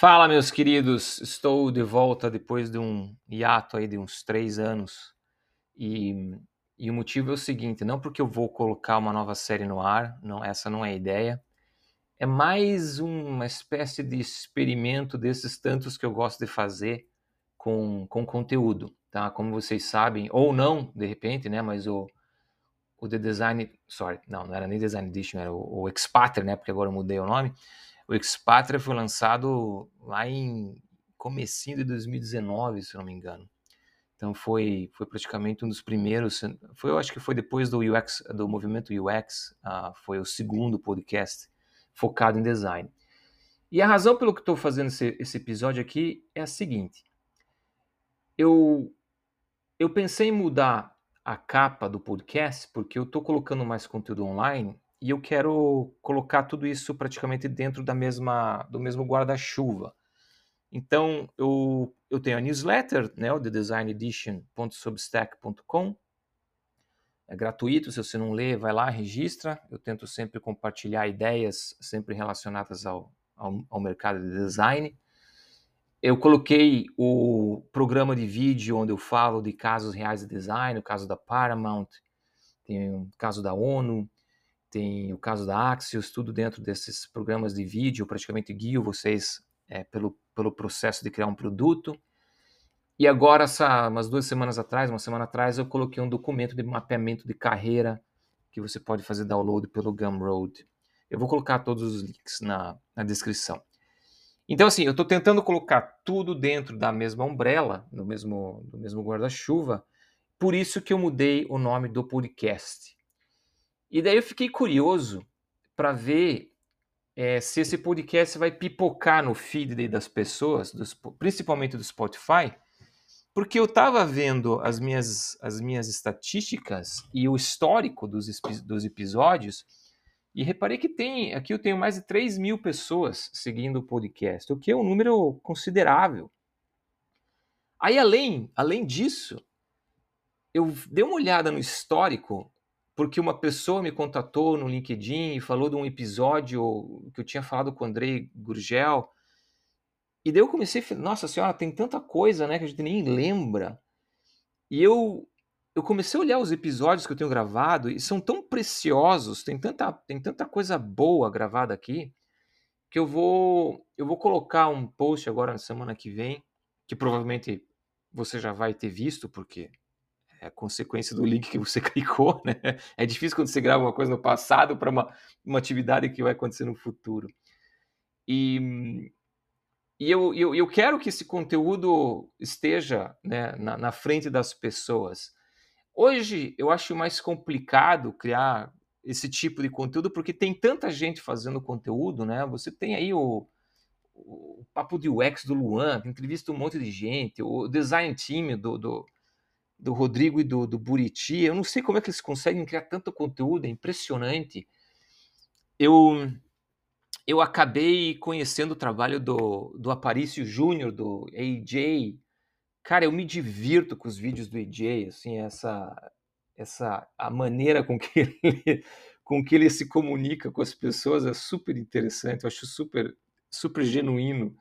Fala, meus queridos. Estou de volta depois de um hiato aí de uns três anos. E, e o motivo é o seguinte: não porque eu vou colocar uma nova série no ar, não, essa não é a ideia. É mais uma espécie de experimento desses tantos que eu gosto de fazer com, com conteúdo, tá? Como vocês sabem, ou não, de repente, né? Mas o, o The Design, sorry, não, não era nem Design Edition, era o, o Expatriate, né? Porque agora eu mudei o nome o Expatria foi lançado lá em comecinho de 2019, se não me engano. Então foi, foi praticamente um dos primeiros, foi, eu acho que foi depois do UX, do movimento UX, uh, foi o segundo podcast focado em design. E a razão pelo que estou fazendo esse, esse episódio aqui é a seguinte: eu, eu pensei em mudar a capa do podcast porque eu estou colocando mais conteúdo online e eu quero colocar tudo isso praticamente dentro da mesma do mesmo guarda-chuva. Então eu, eu tenho a newsletter, né, o thedesignedition.substack.com. É gratuito, se você não lê, vai lá, registra. Eu tento sempre compartilhar ideias sempre relacionadas ao, ao, ao mercado de design. Eu coloquei o programa de vídeo onde eu falo de casos reais de design, o caso da Paramount, tem o caso da ONU, tem o caso da Axios, tudo dentro desses programas de vídeo, eu praticamente guio vocês é, pelo, pelo processo de criar um produto. E agora, essa, umas duas semanas atrás, uma semana atrás, eu coloquei um documento de mapeamento de carreira que você pode fazer download pelo Gumroad. Eu vou colocar todos os links na, na descrição. Então, assim, eu estou tentando colocar tudo dentro da mesma umbrella, no mesmo, no mesmo guarda-chuva, por isso que eu mudei o nome do podcast. E daí eu fiquei curioso para ver é, se esse podcast vai pipocar no feed das pessoas, dos, principalmente do Spotify, porque eu estava vendo as minhas, as minhas estatísticas e o histórico dos, dos episódios e reparei que tem, aqui eu tenho mais de 3 mil pessoas seguindo o podcast, o que é um número considerável. Aí, além, além disso, eu dei uma olhada no histórico porque uma pessoa me contatou no LinkedIn e falou de um episódio que eu tinha falado com o Andrei Gurgel. E daí eu comecei, nossa senhora, tem tanta coisa, né, que a gente nem lembra. E eu eu comecei a olhar os episódios que eu tenho gravado e são tão preciosos, tem tanta tem tanta coisa boa gravada aqui, que eu vou eu vou colocar um post agora na semana que vem, que provavelmente você já vai ter visto, porque é consequência do link que você clicou, né? É difícil quando você grava uma coisa no passado para uma, uma atividade que vai acontecer no futuro. E, e eu, eu, eu quero que esse conteúdo esteja né, na, na frente das pessoas. Hoje eu acho mais complicado criar esse tipo de conteúdo porque tem tanta gente fazendo conteúdo, né? Você tem aí o, o papo de UX do Luan, que entrevista um monte de gente, o design team do, do do Rodrigo e do, do Buriti. Eu não sei como é que eles conseguem criar tanto conteúdo, é impressionante. Eu eu acabei conhecendo o trabalho do, do Aparício Júnior, do AJ. Cara, eu me divirto com os vídeos do AJ, assim, essa, essa a maneira com que ele, com que ele se comunica com as pessoas é super interessante, eu acho super, super genuíno.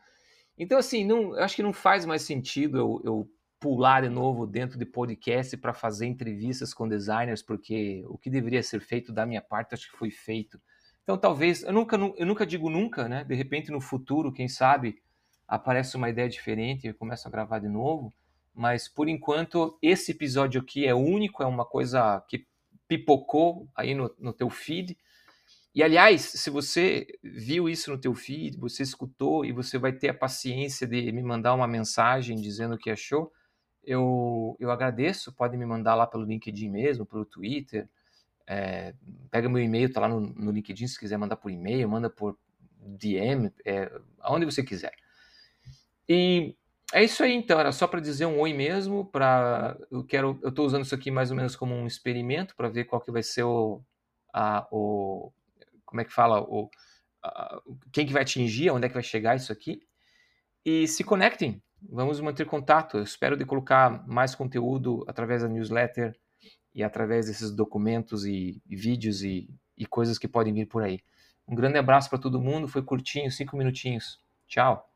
Então, assim, não, acho que não faz mais sentido eu, eu pular de novo dentro de podcast para fazer entrevistas com designers, porque o que deveria ser feito da minha parte acho que foi feito. Então talvez, eu nunca, eu nunca digo nunca, né? De repente no futuro, quem sabe, aparece uma ideia diferente e começo a gravar de novo. Mas por enquanto, esse episódio aqui é único, é uma coisa que pipocou aí no, no teu feed. E aliás, se você viu isso no teu feed, você escutou e você vai ter a paciência de me mandar uma mensagem dizendo o que achou, eu, eu agradeço. Pode me mandar lá pelo LinkedIn mesmo, pelo Twitter. É, pega meu e-mail, tá lá no, no, LinkedIn, se quiser mandar por e-mail, manda por DM, é, aonde você quiser. E é isso aí, então. Era só para dizer um oi mesmo. Para eu quero, eu estou usando isso aqui mais ou menos como um experimento para ver qual que vai ser o, a, o, como é que fala o, a, quem que vai atingir, onde é que vai chegar isso aqui. E se conectem, vamos manter contato. Eu espero de colocar mais conteúdo através da newsletter e através desses documentos e, e vídeos e, e coisas que podem vir por aí. Um grande abraço para todo mundo. Foi curtinho, cinco minutinhos. Tchau.